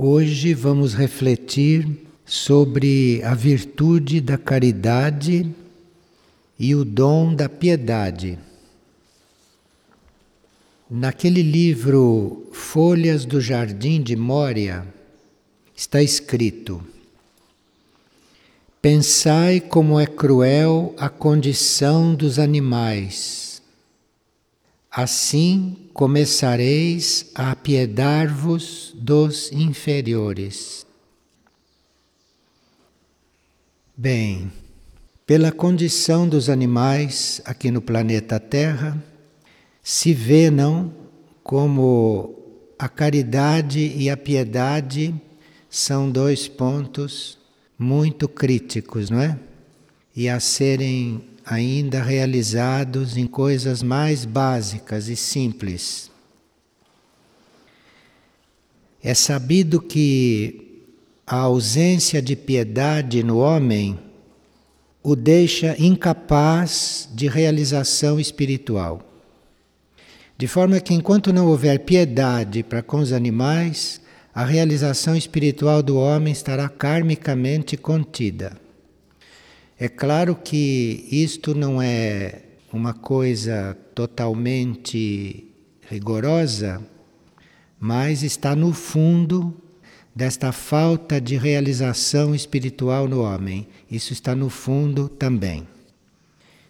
Hoje vamos refletir sobre a virtude da caridade e o dom da piedade. Naquele livro Folhas do Jardim de Mória está escrito: Pensai como é cruel a condição dos animais. Assim começareis a apiedar-vos dos inferiores. Bem, pela condição dos animais aqui no planeta Terra, se vê não como a caridade e a piedade são dois pontos muito críticos, não é? E a serem ainda realizados em coisas mais básicas e simples. É sabido que a ausência de piedade no homem o deixa incapaz de realização espiritual. De forma que, enquanto não houver piedade para com os animais, a realização espiritual do homem estará karmicamente contida. É claro que isto não é uma coisa totalmente rigorosa, mas está no fundo desta falta de realização espiritual no homem. Isso está no fundo também.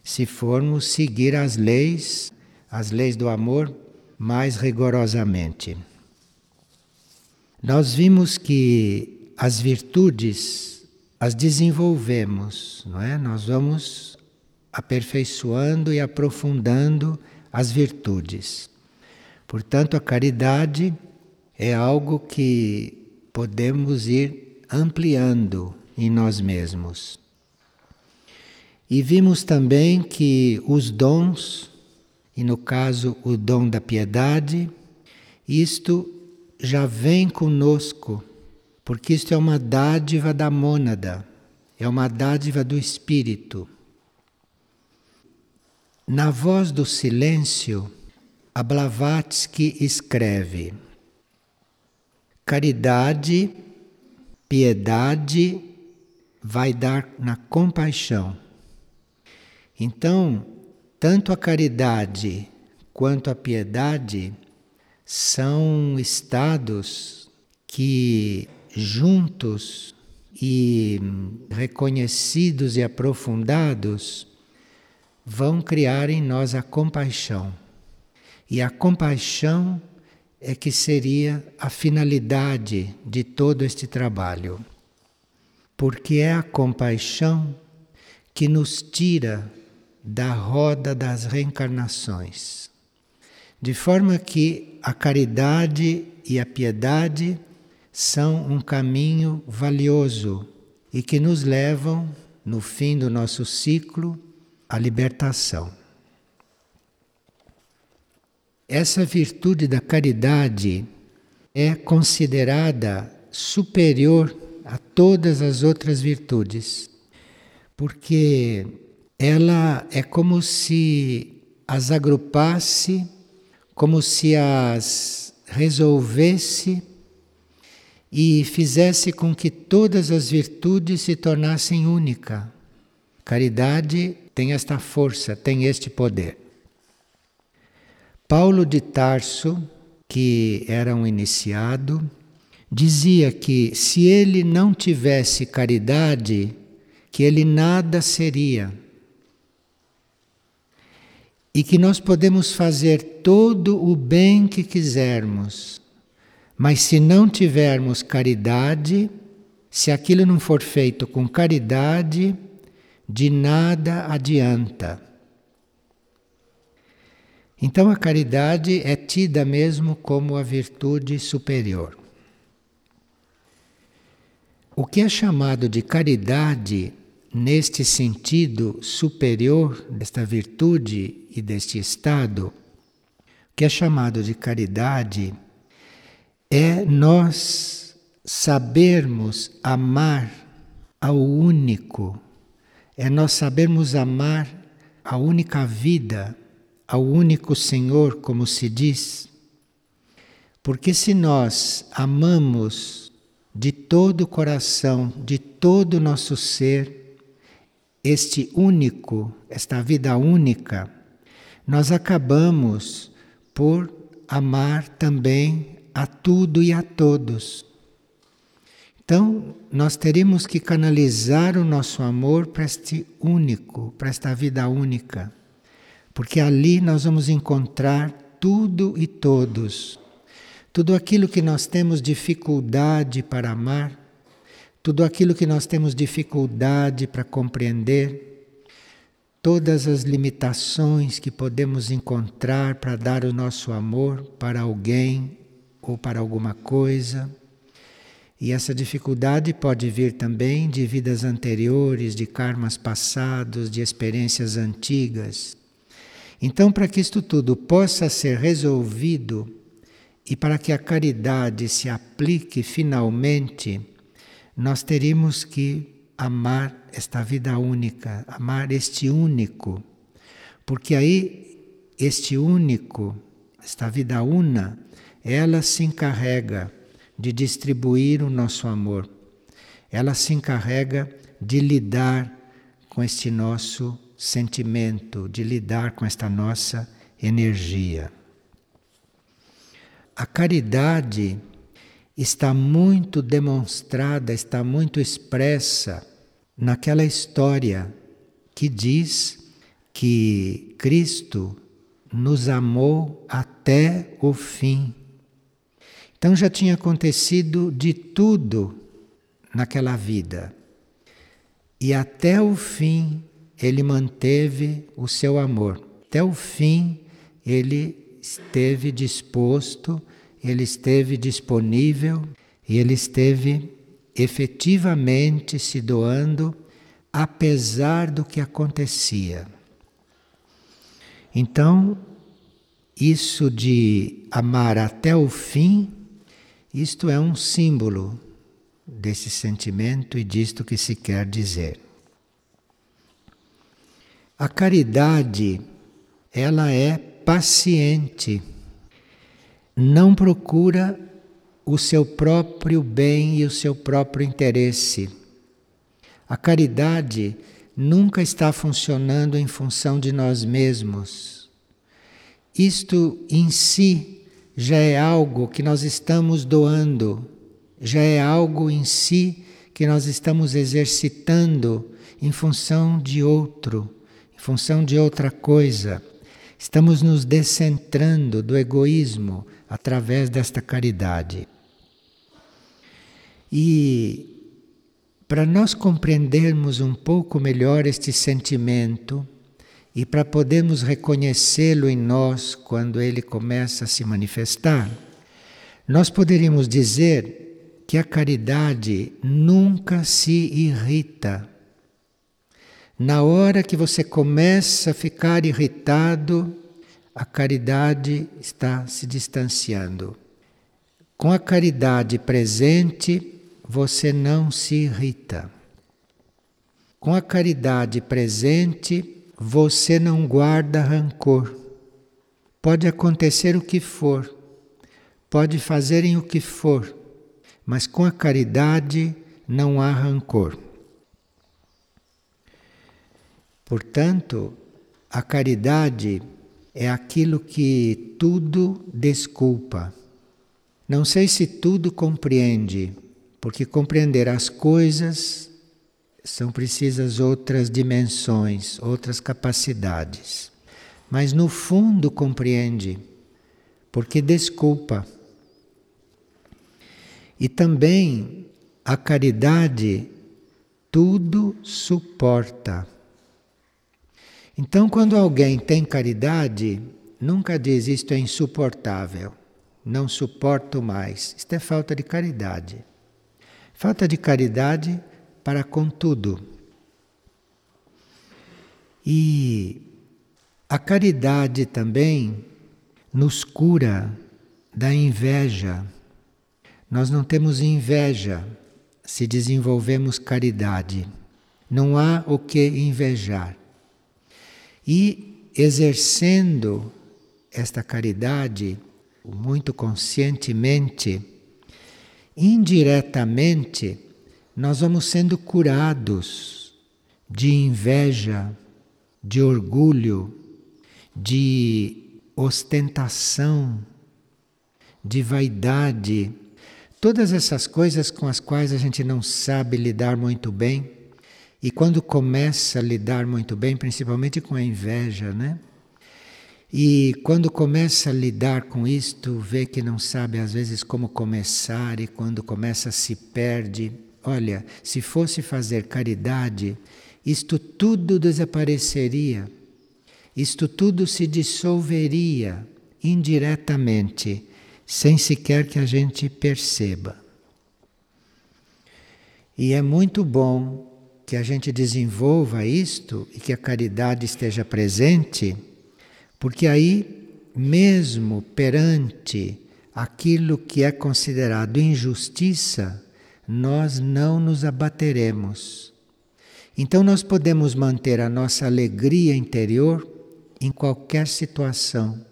Se formos seguir as leis, as leis do amor, mais rigorosamente. Nós vimos que as virtudes as desenvolvemos, não é? Nós vamos aperfeiçoando e aprofundando as virtudes. Portanto, a caridade é algo que podemos ir ampliando em nós mesmos. E vimos também que os dons, e no caso o dom da piedade, isto já vem conosco porque isto é uma dádiva da mônada, é uma dádiva do espírito. Na voz do silêncio, a Blavatsky escreve: Caridade, piedade vai dar na compaixão. Então, tanto a caridade quanto a piedade são estados que juntos e reconhecidos e aprofundados, vão criar em nós a compaixão. E a compaixão é que seria a finalidade de todo este trabalho. Porque é a compaixão que nos tira da roda das reencarnações. De forma que a caridade e a piedade são um caminho valioso e que nos levam, no fim do nosso ciclo, à libertação. Essa virtude da caridade é considerada superior a todas as outras virtudes, porque ela é como se as agrupasse, como se as resolvesse e fizesse com que todas as virtudes se tornassem única. Caridade tem esta força, tem este poder. Paulo de Tarso, que era um iniciado, dizia que se ele não tivesse caridade, que ele nada seria. E que nós podemos fazer todo o bem que quisermos, mas se não tivermos caridade, se aquilo não for feito com caridade, de nada adianta. Então a caridade é tida mesmo como a virtude superior. O que é chamado de caridade, neste sentido superior desta virtude e deste estado, o que é chamado de caridade é nós sabermos amar ao único, é nós sabermos amar a única vida, ao único Senhor, como se diz. Porque se nós amamos de todo o coração, de todo o nosso ser, este único, esta vida única, nós acabamos por amar também a tudo e a todos. Então, nós teríamos que canalizar o nosso amor para este único, para esta vida única, porque ali nós vamos encontrar tudo e todos. Tudo aquilo que nós temos dificuldade para amar, tudo aquilo que nós temos dificuldade para compreender, todas as limitações que podemos encontrar para dar o nosso amor para alguém ou para alguma coisa e essa dificuldade pode vir também de vidas anteriores, de karmas passados, de experiências antigas. Então, para que isto tudo possa ser resolvido e para que a caridade se aplique finalmente, nós teríamos que amar esta vida única, amar este único. Porque aí, este único, esta vida una, ela se encarrega de distribuir o nosso amor. Ela se encarrega de lidar com este nosso sentimento, de lidar com esta nossa energia. A caridade está muito demonstrada, está muito expressa naquela história que diz que Cristo nos amou até o fim. Então já tinha acontecido de tudo naquela vida. E até o fim ele manteve o seu amor. Até o fim ele esteve disposto, ele esteve disponível e ele esteve efetivamente se doando apesar do que acontecia. Então, isso de amar até o fim isto é um símbolo desse sentimento e disto que se quer dizer. A caridade, ela é paciente, não procura o seu próprio bem e o seu próprio interesse. A caridade nunca está funcionando em função de nós mesmos. Isto em si já é algo que nós estamos doando, já é algo em si que nós estamos exercitando em função de outro, em função de outra coisa. Estamos nos descentrando do egoísmo através desta caridade. E para nós compreendermos um pouco melhor este sentimento, e para podermos reconhecê-lo em nós quando ele começa a se manifestar, nós poderíamos dizer que a caridade nunca se irrita. Na hora que você começa a ficar irritado, a caridade está se distanciando. Com a caridade presente, você não se irrita. Com a caridade presente, você não guarda rancor. Pode acontecer o que for, pode fazerem o que for, mas com a caridade não há rancor. Portanto, a caridade é aquilo que tudo desculpa. Não sei se tudo compreende, porque compreender as coisas são precisas outras dimensões, outras capacidades. Mas no fundo compreende, porque desculpa. E também a caridade tudo suporta. Então, quando alguém tem caridade, nunca diz isto é insuportável, não suporto mais. Isto é falta de caridade. Falta de caridade para com tudo. E a caridade também nos cura da inveja. Nós não temos inveja se desenvolvemos caridade. Não há o que invejar. E exercendo esta caridade muito conscientemente, indiretamente nós vamos sendo curados de inveja, de orgulho, de ostentação, de vaidade, todas essas coisas com as quais a gente não sabe lidar muito bem. E quando começa a lidar muito bem, principalmente com a inveja, né? E quando começa a lidar com isto, vê que não sabe às vezes como começar e quando começa se perde. Olha, se fosse fazer caridade, isto tudo desapareceria. Isto tudo se dissolveria indiretamente, sem sequer que a gente perceba. E é muito bom que a gente desenvolva isto e que a caridade esteja presente porque aí, mesmo perante aquilo que é considerado injustiça, nós não nos abateremos. Então, nós podemos manter a nossa alegria interior em qualquer situação.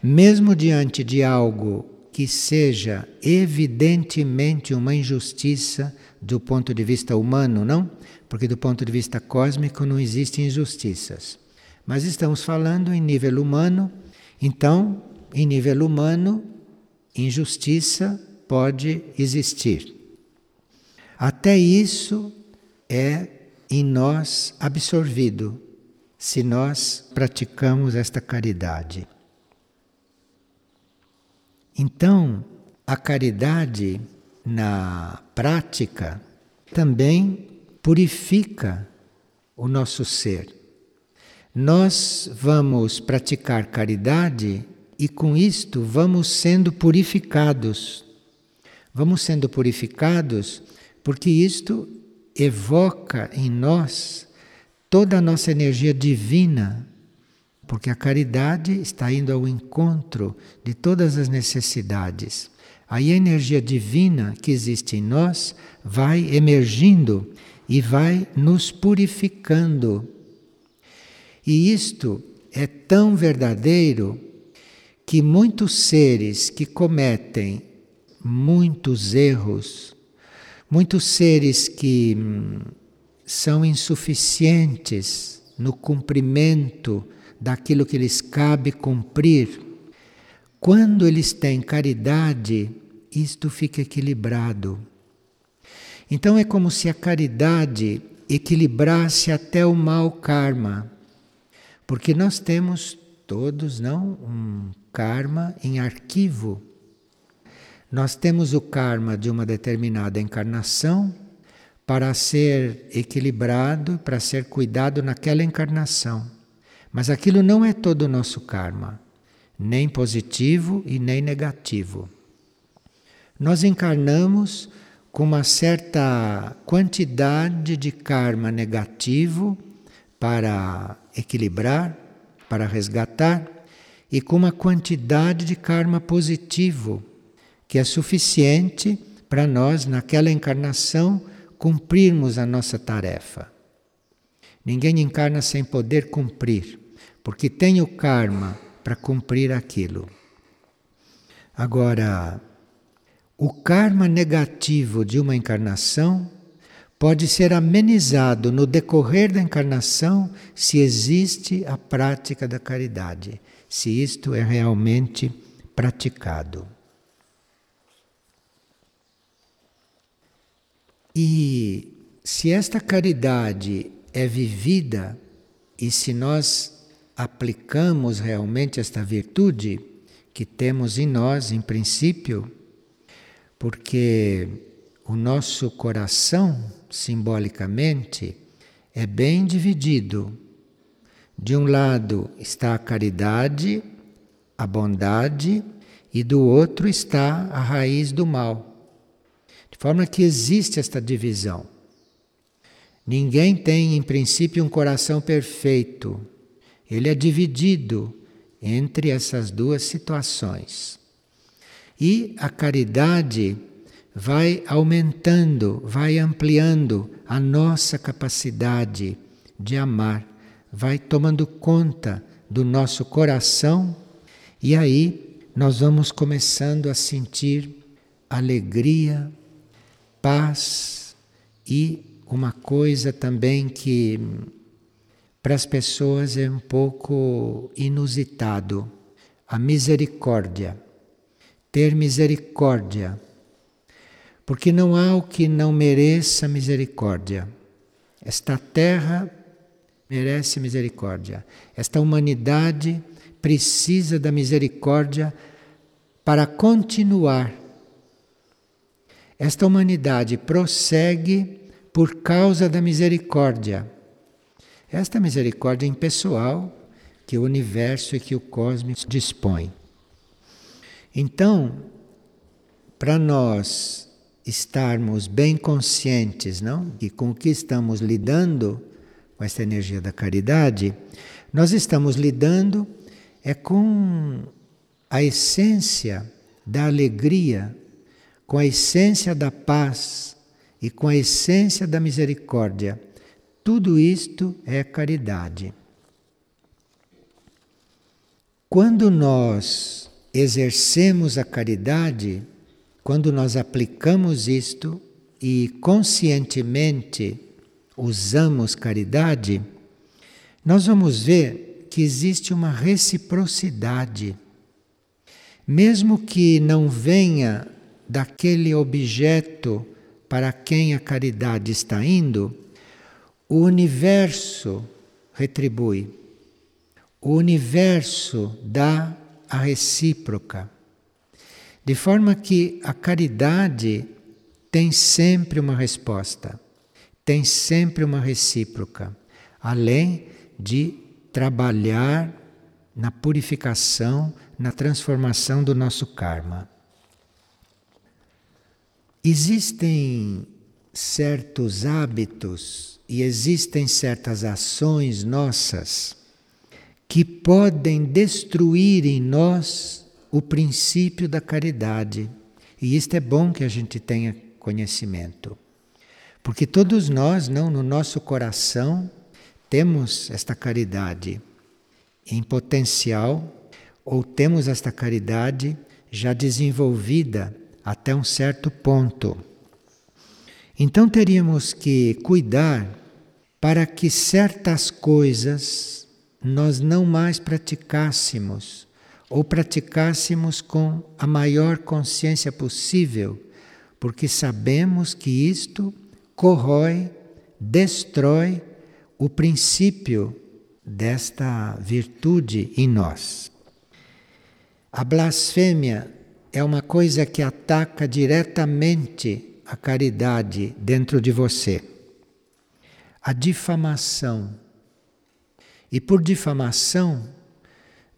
Mesmo diante de algo que seja evidentemente uma injustiça do ponto de vista humano, não? Porque do ponto de vista cósmico não existem injustiças. Mas estamos falando em nível humano, então, em nível humano, injustiça pode existir. Até isso é em nós absorvido, se nós praticamos esta caridade. Então, a caridade na prática também purifica o nosso ser nós vamos praticar caridade e com isto vamos sendo purificados. Vamos sendo purificados porque isto evoca em nós toda a nossa energia divina, porque a caridade está indo ao encontro de todas as necessidades. Aí a energia divina que existe em nós vai emergindo e vai nos purificando e isto é tão verdadeiro que muitos seres que cometem muitos erros, muitos seres que hum, são insuficientes no cumprimento daquilo que lhes cabe cumprir, quando eles têm caridade, isto fica equilibrado. Então é como se a caridade equilibrasse até o mau karma. Porque nós temos todos, não, um karma em arquivo. Nós temos o karma de uma determinada encarnação para ser equilibrado, para ser cuidado naquela encarnação. Mas aquilo não é todo o nosso karma, nem positivo e nem negativo. Nós encarnamos com uma certa quantidade de karma negativo para equilibrar, para resgatar, e com uma quantidade de karma positivo, que é suficiente para nós, naquela encarnação, cumprirmos a nossa tarefa. Ninguém encarna sem poder cumprir, porque tem o karma para cumprir aquilo. Agora, o karma negativo de uma encarnação pode ser amenizado no decorrer da encarnação se existe a prática da caridade, se isto é realmente praticado. E se esta caridade é vivida e se nós aplicamos realmente esta virtude que temos em nós, em princípio, porque o nosso coração simbolicamente, é bem dividido. De um lado está a caridade, a bondade, e do outro está a raiz do mal. De forma que existe esta divisão. Ninguém tem, em princípio, um coração perfeito. Ele é dividido entre essas duas situações. E a caridade vai aumentando, vai ampliando a nossa capacidade de amar, vai tomando conta do nosso coração e aí nós vamos começando a sentir alegria, paz e uma coisa também que para as pessoas é um pouco inusitado: a misericórdia. Ter misericórdia. Porque não há o que não mereça misericórdia. Esta terra merece misericórdia. Esta humanidade precisa da misericórdia para continuar. Esta humanidade prossegue por causa da misericórdia. Esta misericórdia impessoal que o universo e que o cosmos dispõe. Então, para nós estarmos bem conscientes, não, que com o que estamos lidando com esta energia da caridade, nós estamos lidando é com a essência da alegria, com a essência da paz e com a essência da misericórdia. Tudo isto é caridade. Quando nós exercemos a caridade, quando nós aplicamos isto e conscientemente usamos caridade, nós vamos ver que existe uma reciprocidade. Mesmo que não venha daquele objeto para quem a caridade está indo, o universo retribui. O universo dá a recíproca. De forma que a caridade tem sempre uma resposta, tem sempre uma recíproca, além de trabalhar na purificação, na transformação do nosso karma. Existem certos hábitos e existem certas ações nossas que podem destruir em nós o princípio da caridade. E isto é bom que a gente tenha conhecimento. Porque todos nós, não no nosso coração, temos esta caridade em potencial ou temos esta caridade já desenvolvida até um certo ponto. Então teríamos que cuidar para que certas coisas nós não mais praticássemos, ou praticássemos com a maior consciência possível, porque sabemos que isto corrói, destrói o princípio desta virtude em nós. A blasfêmia é uma coisa que ataca diretamente a caridade dentro de você. A difamação e por difamação,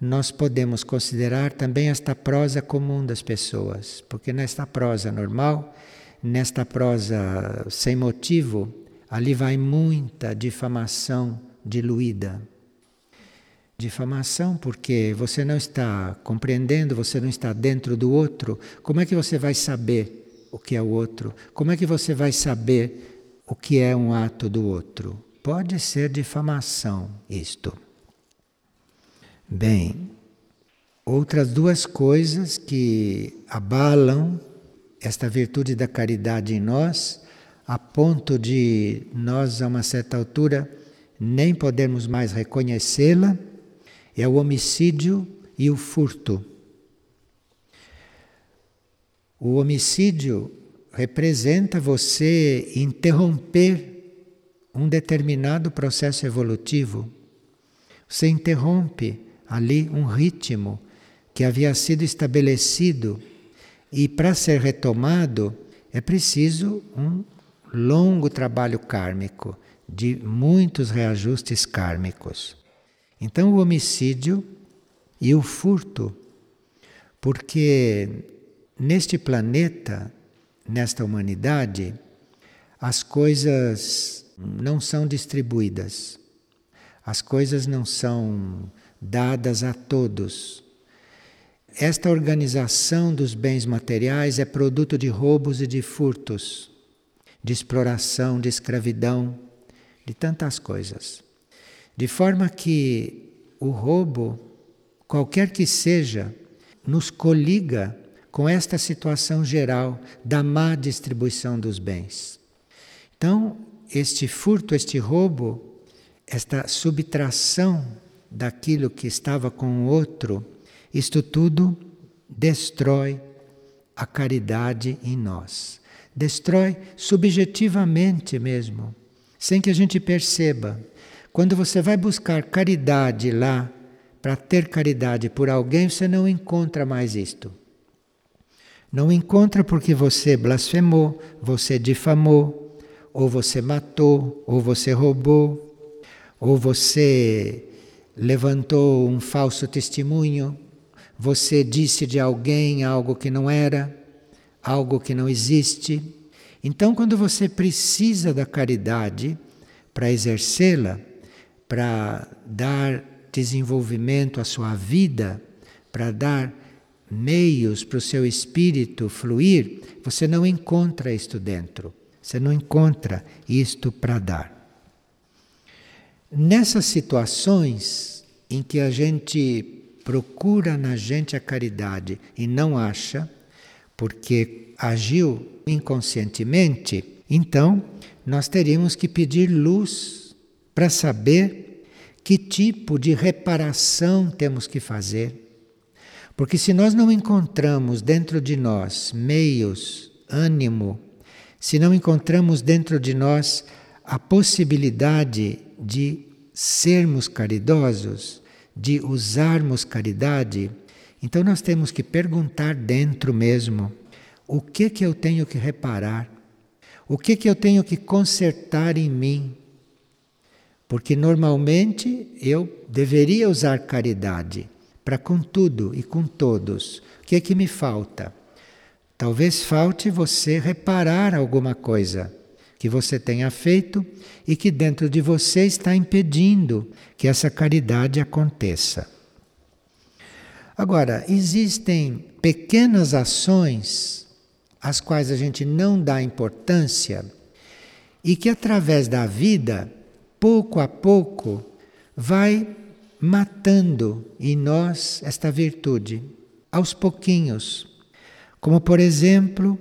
nós podemos considerar também esta prosa comum das pessoas, porque nesta prosa normal, nesta prosa sem motivo, ali vai muita difamação diluída. Difamação porque você não está compreendendo, você não está dentro do outro. Como é que você vai saber o que é o outro? Como é que você vai saber o que é um ato do outro? Pode ser difamação isto. Bem, outras duas coisas que abalam esta virtude da caridade em nós, a ponto de nós, a uma certa altura, nem podermos mais reconhecê-la, é o homicídio e o furto. O homicídio representa você interromper um determinado processo evolutivo. Você interrompe ali um ritmo que havia sido estabelecido e para ser retomado é preciso um longo trabalho kármico, de muitos reajustes kármicos. Então, o homicídio e o furto, porque neste planeta, nesta humanidade, as coisas não são distribuídas. As coisas não são dadas a todos. Esta organização dos bens materiais é produto de roubos e de furtos, de exploração, de escravidão, de tantas coisas. De forma que o roubo, qualquer que seja, nos coliga com esta situação geral da má distribuição dos bens. Então, este furto, este roubo, esta subtração daquilo que estava com o outro, isto tudo destrói a caridade em nós. Destrói subjetivamente mesmo, sem que a gente perceba. Quando você vai buscar caridade lá, para ter caridade por alguém, você não encontra mais isto. Não encontra porque você blasfemou, você difamou, ou você matou, ou você roubou, ou você levantou um falso testemunho, você disse de alguém algo que não era, algo que não existe. Então, quando você precisa da caridade para exercê-la, para dar desenvolvimento à sua vida, para dar meios para o seu espírito fluir, você não encontra isto dentro. Você não encontra isto para dar. Nessas situações em que a gente procura na gente a caridade e não acha, porque agiu inconscientemente, então nós teríamos que pedir luz para saber que tipo de reparação temos que fazer porque se nós não encontramos dentro de nós meios, ânimo, se não encontramos dentro de nós a possibilidade de sermos caridosos, de usarmos caridade, então nós temos que perguntar dentro mesmo: o que que eu tenho que reparar? O que que eu tenho que consertar em mim? Porque normalmente eu deveria usar caridade para com tudo e com todos. O que é que me falta? Talvez falte você reparar alguma coisa que você tenha feito e que dentro de você está impedindo que essa caridade aconteça. Agora, existem pequenas ações às quais a gente não dá importância e que através da vida, pouco a pouco, vai matando em nós esta virtude, aos pouquinhos. Como, por exemplo,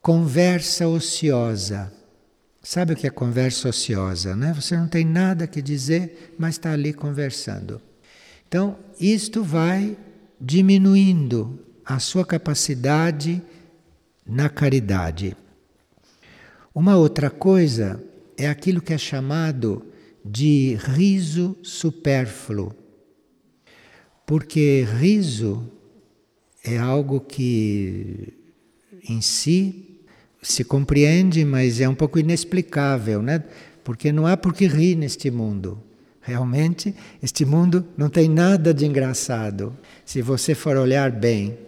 conversa ociosa. Sabe o que é conversa ociosa, né? Você não tem nada que dizer, mas está ali conversando. Então, isto vai diminuindo a sua capacidade na caridade. Uma outra coisa é aquilo que é chamado de riso supérfluo. Porque riso é algo que em si se compreende, mas é um pouco inexplicável, né? Porque não há por que rir neste mundo. Realmente, este mundo não tem nada de engraçado, se você for olhar bem.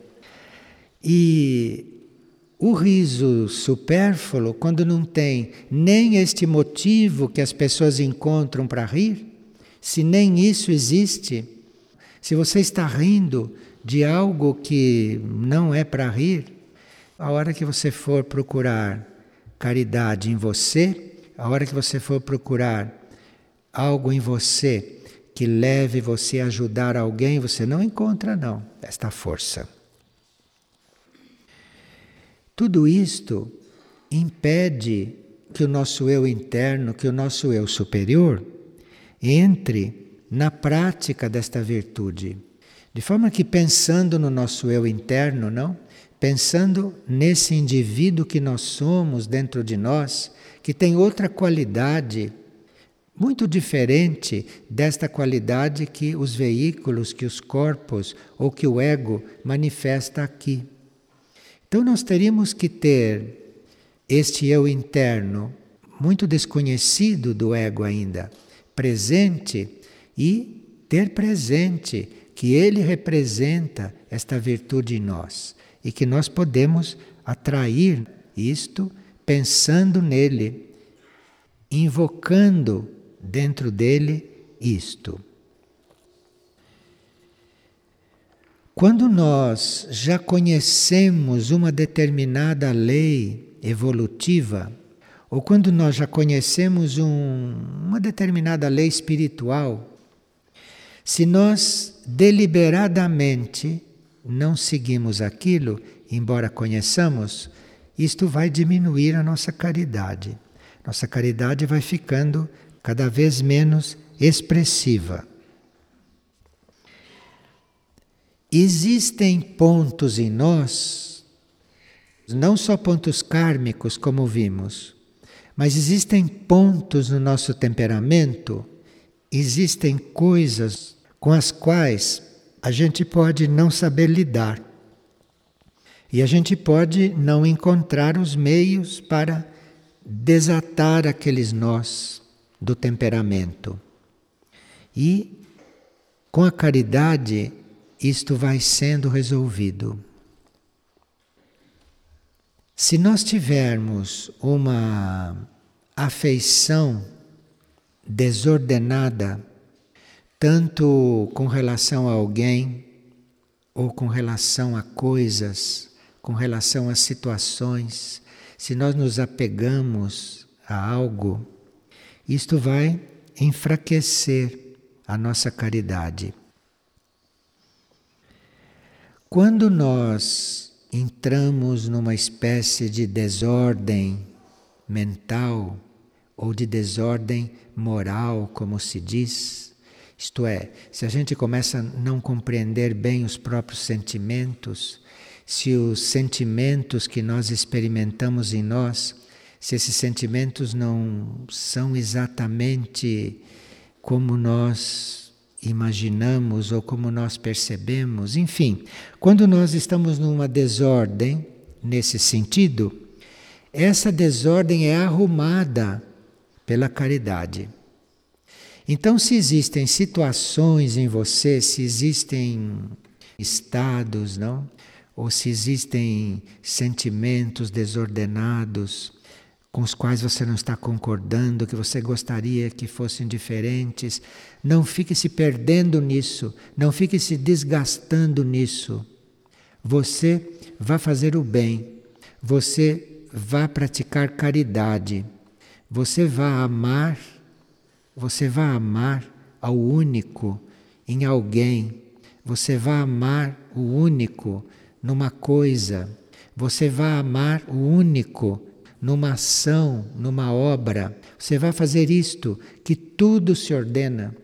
E o riso supérfluo, quando não tem nem este motivo que as pessoas encontram para rir, se nem isso existe, se você está rindo de algo que não é para rir, a hora que você for procurar caridade em você, a hora que você for procurar algo em você que leve você a ajudar alguém, você não encontra não esta força. Tudo isto impede que o nosso eu interno, que o nosso eu superior, entre na prática desta virtude. De forma que pensando no nosso eu interno, não? Pensando nesse indivíduo que nós somos dentro de nós, que tem outra qualidade muito diferente desta qualidade que os veículos, que os corpos ou que o ego manifesta aqui. Então nós teríamos que ter este eu interno, muito desconhecido do ego ainda, presente e ter presente que ele representa esta virtude em nós e que nós podemos atrair isto pensando nele, invocando dentro dele isto. Quando nós já conhecemos uma determinada lei evolutiva, ou quando nós já conhecemos um, uma determinada lei espiritual, se nós deliberadamente não seguimos aquilo, embora conheçamos, isto vai diminuir a nossa caridade. Nossa caridade vai ficando cada vez menos expressiva. Existem pontos em nós, não só pontos kármicos, como vimos, mas existem pontos no nosso temperamento, existem coisas com as quais a gente pode não saber lidar. E a gente pode não encontrar os meios para desatar aqueles nós do temperamento. E com a caridade isto vai sendo resolvido. Se nós tivermos uma afeição desordenada, tanto com relação a alguém, ou com relação a coisas, com relação a situações, se nós nos apegamos a algo, isto vai enfraquecer a nossa caridade. Quando nós entramos numa espécie de desordem mental ou de desordem moral, como se diz, isto é, se a gente começa a não compreender bem os próprios sentimentos, se os sentimentos que nós experimentamos em nós, se esses sentimentos não são exatamente como nós imaginamos ou como nós percebemos, enfim, quando nós estamos numa desordem nesse sentido, essa desordem é arrumada pela caridade. Então, se existem situações em você, se existem estados, não? Ou se existem sentimentos desordenados, com os quais você não está concordando, que você gostaria que fossem diferentes. Não fique se perdendo nisso, não fique se desgastando nisso. Você vai fazer o bem, você vai praticar caridade, você vai amar, você vai amar ao único em alguém, você vai amar o único numa coisa, você vai amar o único numa ação, numa obra. Você vai fazer isto, que tudo se ordena.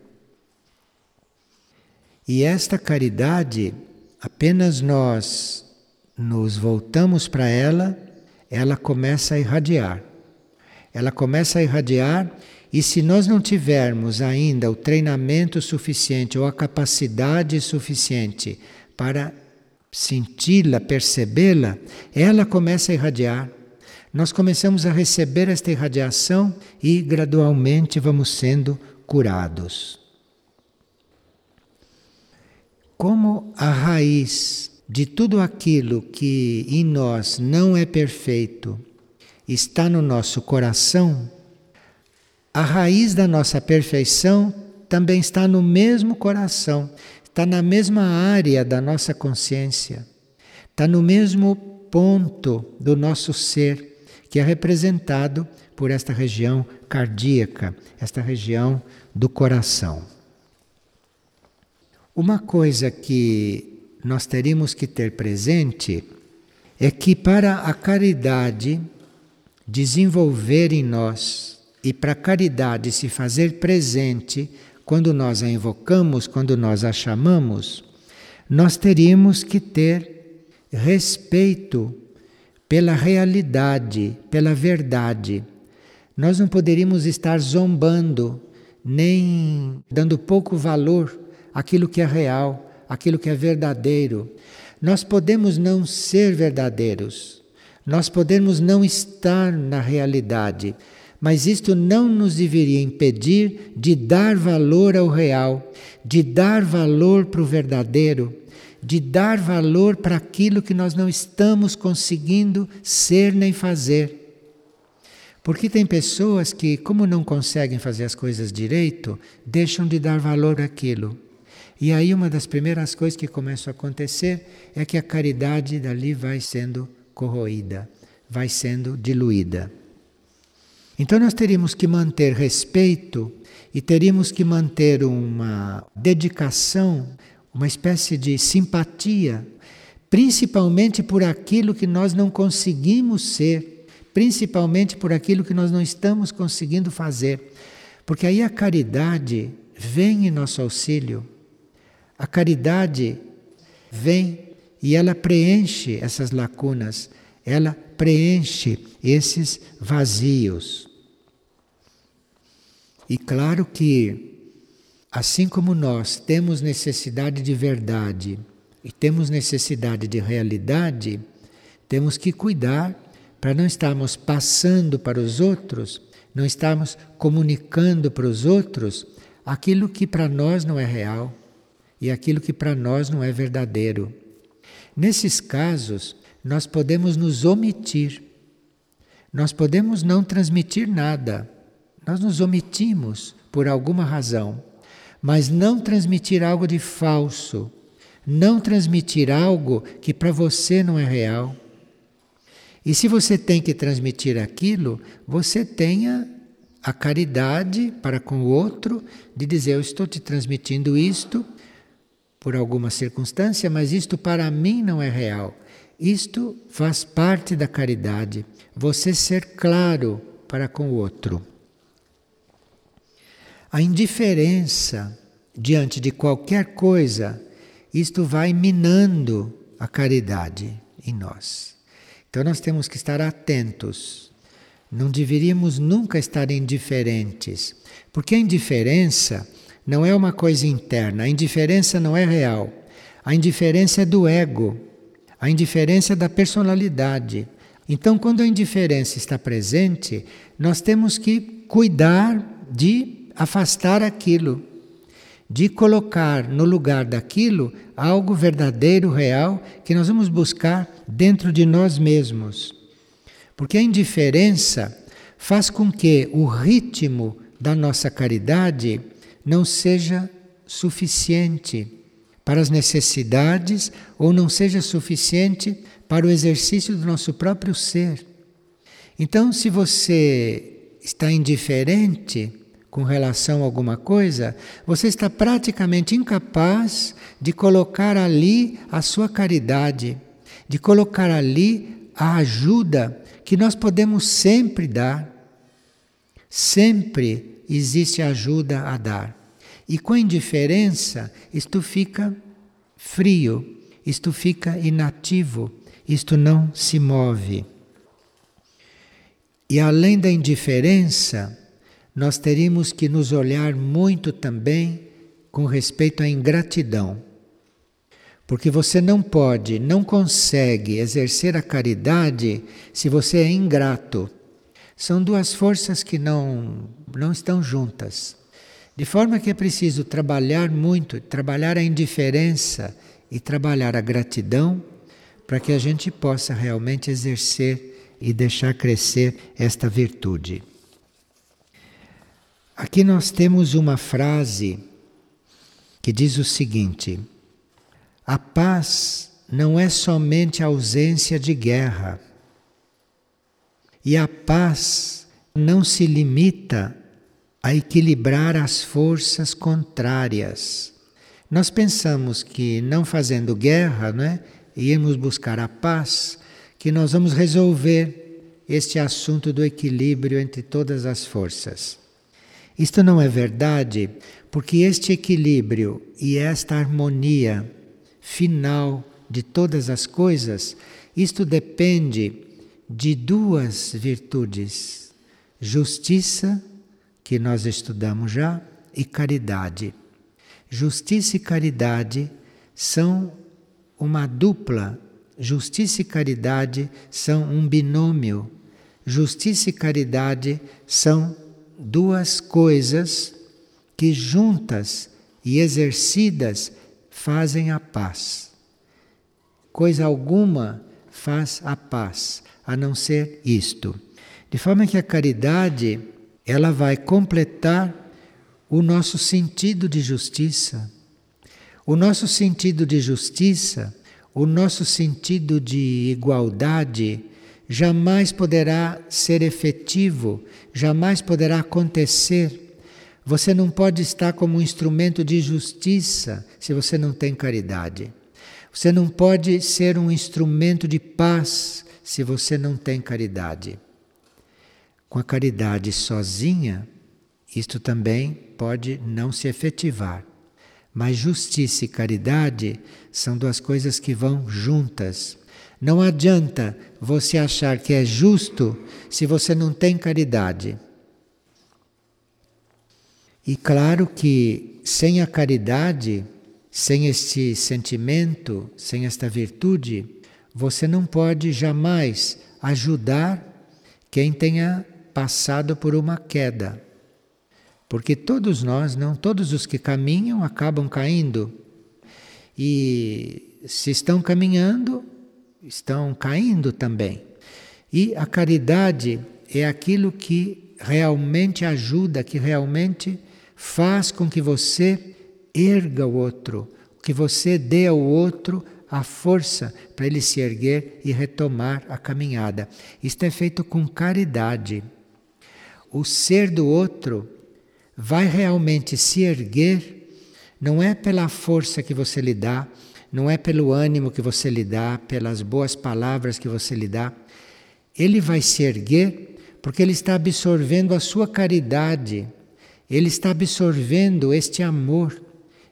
E esta caridade, apenas nós nos voltamos para ela, ela começa a irradiar. Ela começa a irradiar, e se nós não tivermos ainda o treinamento suficiente ou a capacidade suficiente para senti-la, percebê-la, ela começa a irradiar nós começamos a receber esta irradiação e gradualmente vamos sendo curados. Como a raiz de tudo aquilo que em nós não é perfeito está no nosso coração, a raiz da nossa perfeição também está no mesmo coração, está na mesma área da nossa consciência, está no mesmo ponto do nosso ser que é representado por esta região cardíaca, esta região do coração. Uma coisa que nós teríamos que ter presente é que para a caridade desenvolver em nós e para a caridade se fazer presente quando nós a invocamos, quando nós a chamamos, nós teríamos que ter respeito pela realidade, pela verdade. Nós não poderíamos estar zombando, nem dando pouco valor àquilo que é real, àquilo que é verdadeiro. Nós podemos não ser verdadeiros, nós podemos não estar na realidade, mas isto não nos deveria impedir de dar valor ao real, de dar valor para o verdadeiro de dar valor para aquilo que nós não estamos conseguindo ser nem fazer. Porque tem pessoas que, como não conseguem fazer as coisas direito, deixam de dar valor àquilo. E aí uma das primeiras coisas que começam a acontecer é que a caridade dali vai sendo corroída, vai sendo diluída. Então nós teríamos que manter respeito e teríamos que manter uma dedicação uma espécie de simpatia, principalmente por aquilo que nós não conseguimos ser, principalmente por aquilo que nós não estamos conseguindo fazer. Porque aí a caridade vem em nosso auxílio. A caridade vem e ela preenche essas lacunas, ela preenche esses vazios. E claro que, assim como nós temos necessidade de verdade e temos necessidade de realidade, temos que cuidar para não estarmos passando para os outros, não estarmos comunicando para os outros aquilo que para nós não é real e aquilo que para nós não é verdadeiro. Nesses casos, nós podemos nos omitir, nós podemos não transmitir nada, nós nos omitimos por alguma razão, mas não transmitir algo de falso, não transmitir algo que para você não é real. E se você tem que transmitir aquilo, você tenha a caridade para com o outro de dizer: Eu estou te transmitindo isto por alguma circunstância, mas isto para mim não é real. Isto faz parte da caridade, você ser claro para com o outro. A indiferença diante de qualquer coisa, isto vai minando a caridade em nós. Então nós temos que estar atentos. Não deveríamos nunca estar indiferentes, porque a indiferença não é uma coisa interna, a indiferença não é real. A indiferença é do ego, a indiferença é da personalidade. Então, quando a indiferença está presente, nós temos que cuidar de afastar aquilo, de colocar no lugar daquilo algo verdadeiro, real, que nós vamos buscar dentro de nós mesmos. Porque a indiferença faz com que o ritmo da nossa caridade não seja suficiente para as necessidades ou não seja suficiente para o exercício do nosso próprio ser. Então, se você está indiferente com relação a alguma coisa, você está praticamente incapaz de colocar ali a sua caridade, de colocar ali a ajuda que nós podemos sempre dar. Sempre existe ajuda a dar. E com a indiferença, isto fica frio, isto fica inativo, isto não se move. E além da indiferença, nós teríamos que nos olhar muito também com respeito à ingratidão. Porque você não pode, não consegue exercer a caridade se você é ingrato. São duas forças que não, não estão juntas. De forma que é preciso trabalhar muito, trabalhar a indiferença e trabalhar a gratidão para que a gente possa realmente exercer e deixar crescer esta virtude. Aqui nós temos uma frase que diz o seguinte: a paz não é somente a ausência de guerra, e a paz não se limita a equilibrar as forças contrárias. Nós pensamos que não fazendo guerra, né, irmos buscar a paz, que nós vamos resolver este assunto do equilíbrio entre todas as forças. Isto não é verdade, porque este equilíbrio e esta harmonia final de todas as coisas, isto depende de duas virtudes: justiça que nós estudamos já, e caridade. Justiça e caridade são uma dupla. Justiça e caridade são um binômio. Justiça e caridade são duas coisas que juntas e exercidas fazem a paz. Coisa alguma faz a paz, a não ser isto. De forma que a caridade ela vai completar o nosso sentido de justiça. O nosso sentido de justiça, o nosso sentido de igualdade, jamais poderá ser efetivo, jamais poderá acontecer. Você não pode estar como um instrumento de justiça se você não tem caridade. Você não pode ser um instrumento de paz se você não tem caridade. Com a caridade sozinha, isto também pode não se efetivar. Mas justiça e caridade são duas coisas que vão juntas. Não adianta você achar que é justo se você não tem caridade. E claro que sem a caridade, sem este sentimento, sem esta virtude, você não pode jamais ajudar quem tenha passado por uma queda. Porque todos nós, não todos os que caminham acabam caindo. E se estão caminhando, estão caindo também. E a caridade é aquilo que realmente ajuda, que realmente faz com que você erga o outro, que você dê ao outro a força para ele se erguer e retomar a caminhada. Isto é feito com caridade. O ser do outro vai realmente se erguer, não é pela força que você lhe dá, não é pelo ânimo que você lhe dá, pelas boas palavras que você lhe dá. Ele vai se erguer porque ele está absorvendo a sua caridade ele está absorvendo este amor,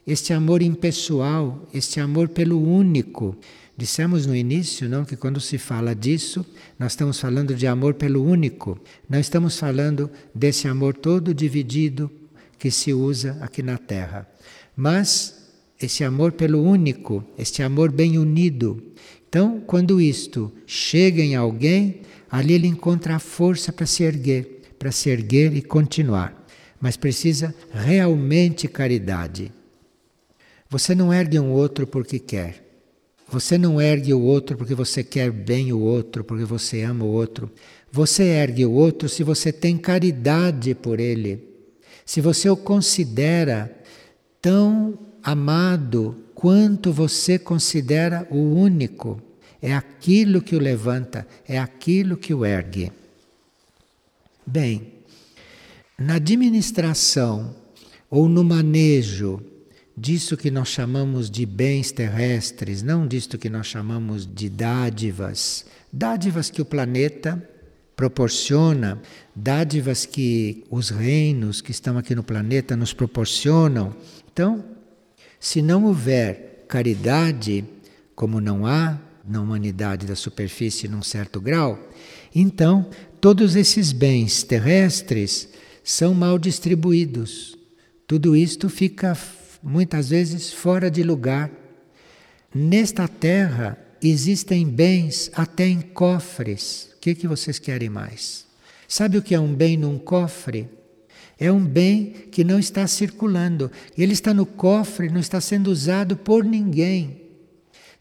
este amor impessoal, este amor pelo único. Dissemos no início, não, que quando se fala disso, nós estamos falando de amor pelo único. Não estamos falando desse amor todo dividido que se usa aqui na Terra. Mas esse amor pelo único, este amor bem unido. Então, quando isto chega em alguém, ali ele encontra a força para se erguer, para se erguer e continuar mas precisa realmente caridade. Você não ergue um outro porque quer. Você não ergue o outro porque você quer bem o outro, porque você ama o outro. Você ergue o outro se você tem caridade por ele. Se você o considera tão amado quanto você considera o único. É aquilo que o levanta, é aquilo que o ergue. Bem, na administração ou no manejo disso que nós chamamos de bens terrestres, não disto que nós chamamos de dádivas, dádivas que o planeta proporciona, dádivas que os reinos que estão aqui no planeta nos proporcionam. Então, se não houver caridade, como não há na humanidade da superfície num certo grau, então todos esses bens terrestres são mal distribuídos. Tudo isto fica muitas vezes fora de lugar. Nesta terra existem bens até em cofres. O que, que vocês querem mais? Sabe o que é um bem num cofre? É um bem que não está circulando. Ele está no cofre, não está sendo usado por ninguém.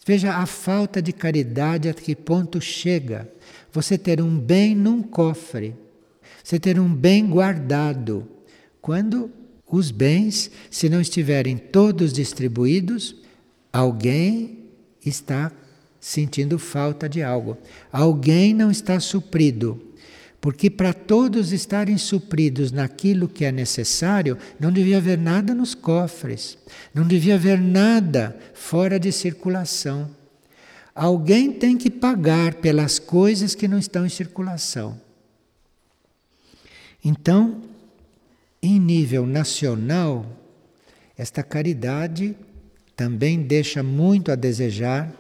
Veja a falta de caridade a que ponto chega. Você ter um bem num cofre você ter um bem guardado. Quando os bens, se não estiverem todos distribuídos, alguém está sentindo falta de algo. Alguém não está suprido. Porque para todos estarem supridos naquilo que é necessário, não devia haver nada nos cofres, não devia haver nada fora de circulação. Alguém tem que pagar pelas coisas que não estão em circulação. Então, em nível nacional, esta caridade também deixa muito a desejar,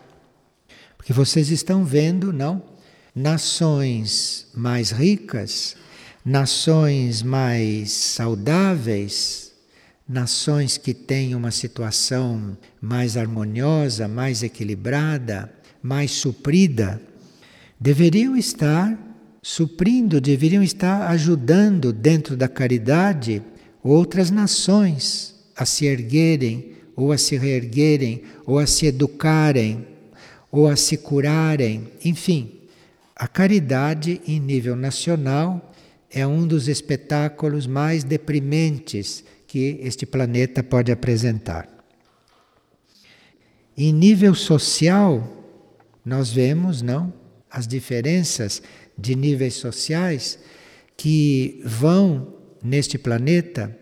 porque vocês estão vendo, não? Nações mais ricas, nações mais saudáveis, nações que têm uma situação mais harmoniosa, mais equilibrada, mais suprida, deveriam estar suprindo, deveriam estar ajudando dentro da caridade outras nações a se erguerem, ou a se reerguerem, ou a se educarem, ou a se curarem, enfim. A caridade em nível nacional é um dos espetáculos mais deprimentes que este planeta pode apresentar. Em nível social, nós vemos, não, as diferenças de níveis sociais que vão neste planeta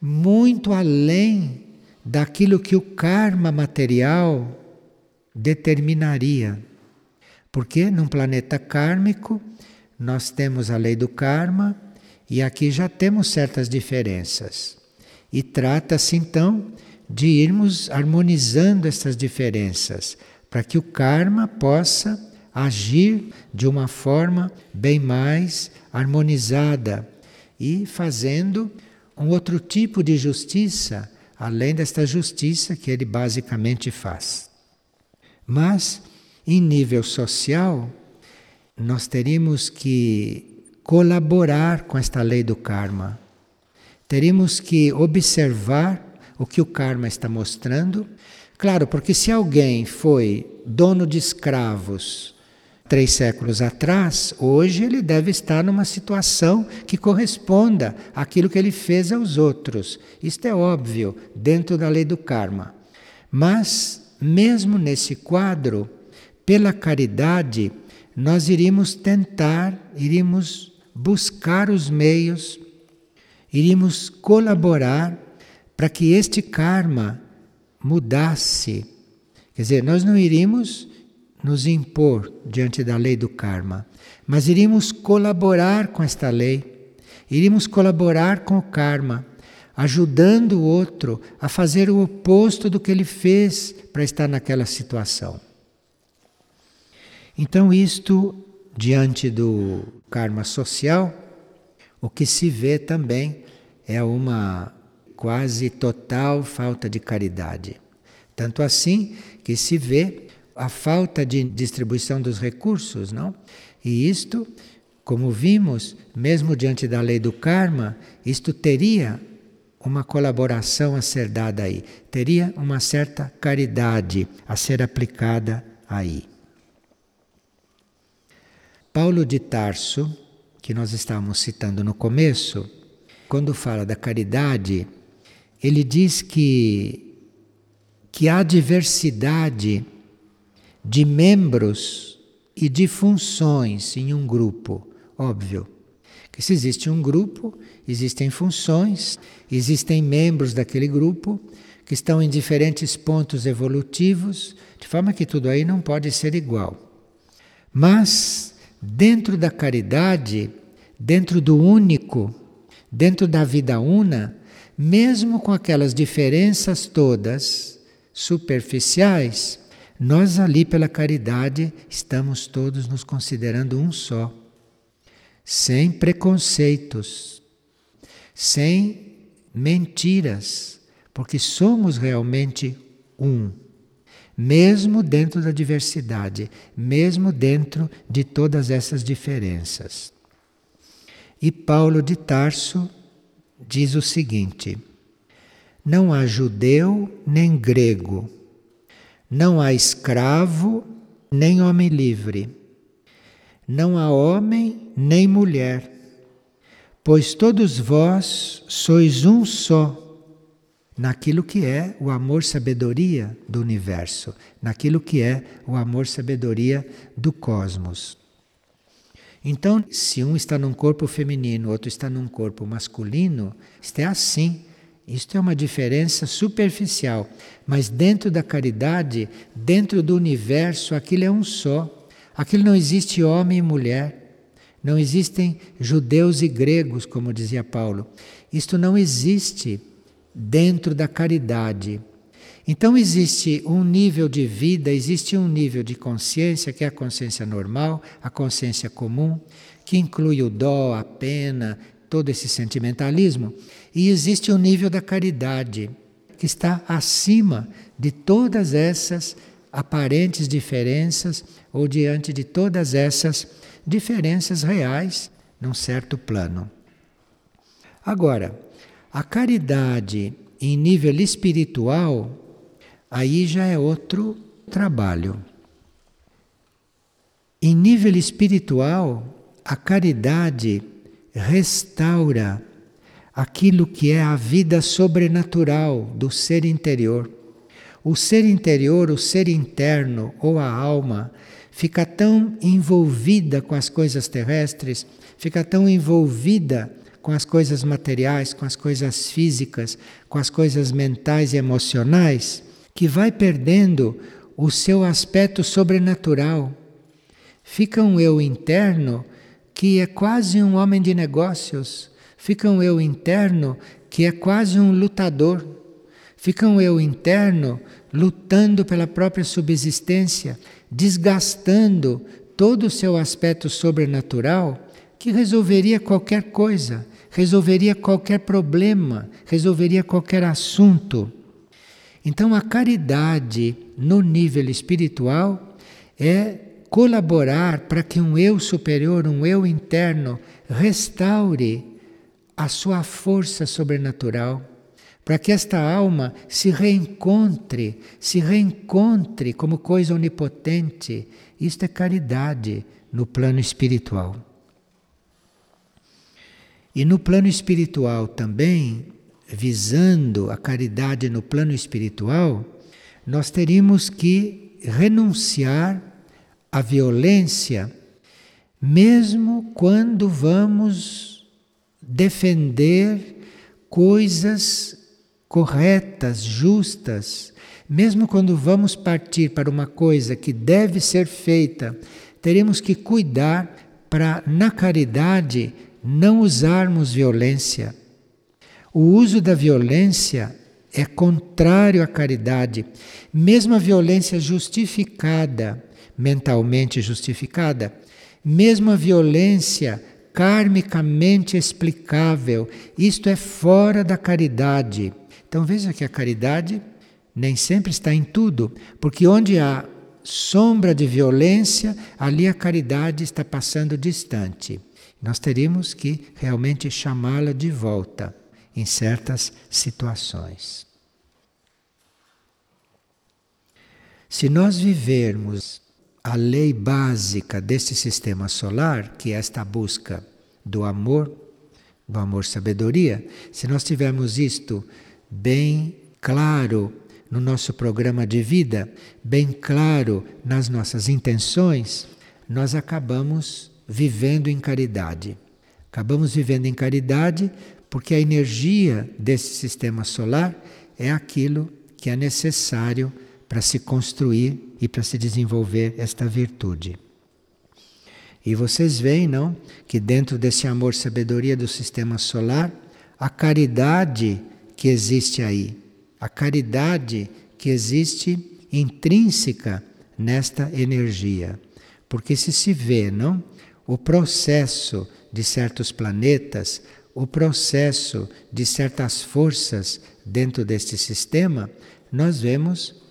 muito além daquilo que o karma material determinaria. Porque num planeta kármico nós temos a lei do karma e aqui já temos certas diferenças. E trata-se então de irmos harmonizando essas diferenças para que o karma possa agir de uma forma bem mais harmonizada e fazendo um outro tipo de justiça, além desta justiça que ele basicamente faz. Mas, em nível social, nós teríamos que colaborar com esta lei do karma. Teríamos que observar o que o karma está mostrando. Claro, porque se alguém foi dono de escravos três séculos atrás, hoje ele deve estar numa situação que corresponda àquilo que ele fez aos outros. Isto é óbvio, dentro da lei do karma. Mas, mesmo nesse quadro, pela caridade, nós iríamos tentar, iríamos buscar os meios, iríamos colaborar para que este karma mudasse. Quer dizer, nós não iríamos nos impor diante da lei do karma, mas iríamos colaborar com esta lei, iríamos colaborar com o karma, ajudando o outro a fazer o oposto do que ele fez para estar naquela situação. Então, isto, diante do karma social, o que se vê também é uma quase total falta de caridade. Tanto assim que se vê a falta de distribuição dos recursos, não? E isto, como vimos, mesmo diante da lei do karma, isto teria uma colaboração a ser dada aí, teria uma certa caridade a ser aplicada aí. Paulo de Tarso, que nós estávamos citando no começo, quando fala da caridade, ele diz que que há diversidade de membros e de funções em um grupo. Óbvio que se existe um grupo, existem funções, existem membros daquele grupo que estão em diferentes pontos evolutivos, de forma que tudo aí não pode ser igual. Mas, dentro da caridade, dentro do único, dentro da vida una, mesmo com aquelas diferenças todas superficiais, nós ali pela caridade estamos todos nos considerando um só, sem preconceitos, sem mentiras, porque somos realmente um, mesmo dentro da diversidade, mesmo dentro de todas essas diferenças. E Paulo de Tarso diz o seguinte: não há judeu nem grego não há escravo nem homem livre. Não há homem nem mulher, pois todos vós sois um só naquilo que é o amor-sabedoria do universo, naquilo que é o amor-sabedoria do cosmos. Então, se um está num corpo feminino, outro está num corpo masculino, isto é assim. Isto é uma diferença superficial, mas dentro da caridade, dentro do universo, aquilo é um só. Aquilo não existe homem e mulher, não existem judeus e gregos, como dizia Paulo. Isto não existe dentro da caridade. Então existe um nível de vida, existe um nível de consciência, que é a consciência normal, a consciência comum, que inclui o dó, a pena, todo esse sentimentalismo, e existe o um nível da caridade, que está acima de todas essas aparentes diferenças ou diante de todas essas diferenças reais num certo plano. Agora, a caridade em nível espiritual, aí já é outro trabalho. Em nível espiritual, a caridade restaura aquilo que é a vida sobrenatural do ser interior. O ser interior, o ser interno ou a alma fica tão envolvida com as coisas terrestres, fica tão envolvida com as coisas materiais, com as coisas físicas, com as coisas mentais e emocionais, que vai perdendo o seu aspecto sobrenatural. Fica um eu interno que é quase um homem de negócios, fica um eu interno que é quase um lutador, fica um eu interno lutando pela própria subsistência, desgastando todo o seu aspecto sobrenatural que resolveria qualquer coisa, resolveria qualquer problema, resolveria qualquer assunto. Então, a caridade no nível espiritual é colaborar para que um eu superior, um eu interno, restaure a sua força sobrenatural, para que esta alma se reencontre, se reencontre como coisa onipotente. Isto é caridade no plano espiritual. E no plano espiritual também, visando a caridade no plano espiritual, nós teríamos que renunciar à violência, mesmo quando vamos defender coisas corretas, justas, mesmo quando vamos partir para uma coisa que deve ser feita, teremos que cuidar para, na caridade, não usarmos violência. O uso da violência é contrário à caridade. Mesmo a violência justificada, mentalmente justificada, mesmo a violência karmicamente explicável, isto é fora da caridade. Então veja que a caridade nem sempre está em tudo, porque onde há sombra de violência, ali a caridade está passando distante. Nós teríamos que realmente chamá-la de volta em certas situações. Se nós vivermos a lei básica desse sistema solar, que é esta busca do amor, do amor-sabedoria, se nós tivermos isto bem claro no nosso programa de vida, bem claro nas nossas intenções, nós acabamos vivendo em caridade. Acabamos vivendo em caridade porque a energia desse sistema solar é aquilo que é necessário para se construir e para se desenvolver esta virtude. E vocês veem, não, que dentro desse amor sabedoria do sistema solar, a caridade que existe aí, a caridade que existe intrínseca nesta energia. Porque se se vê, não, o processo de certos planetas, o processo de certas forças dentro deste sistema, nós vemos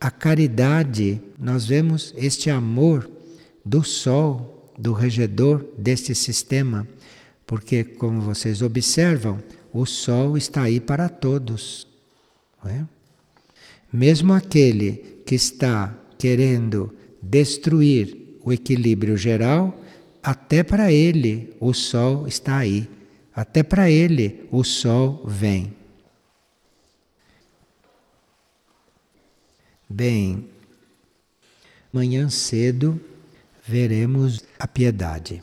a caridade, nós vemos este amor do Sol, do regedor deste sistema, porque, como vocês observam, o Sol está aí para todos. É? Mesmo aquele que está querendo destruir o equilíbrio geral, até para ele o sol está aí, até para ele o sol vem. Bem, amanhã cedo veremos a piedade.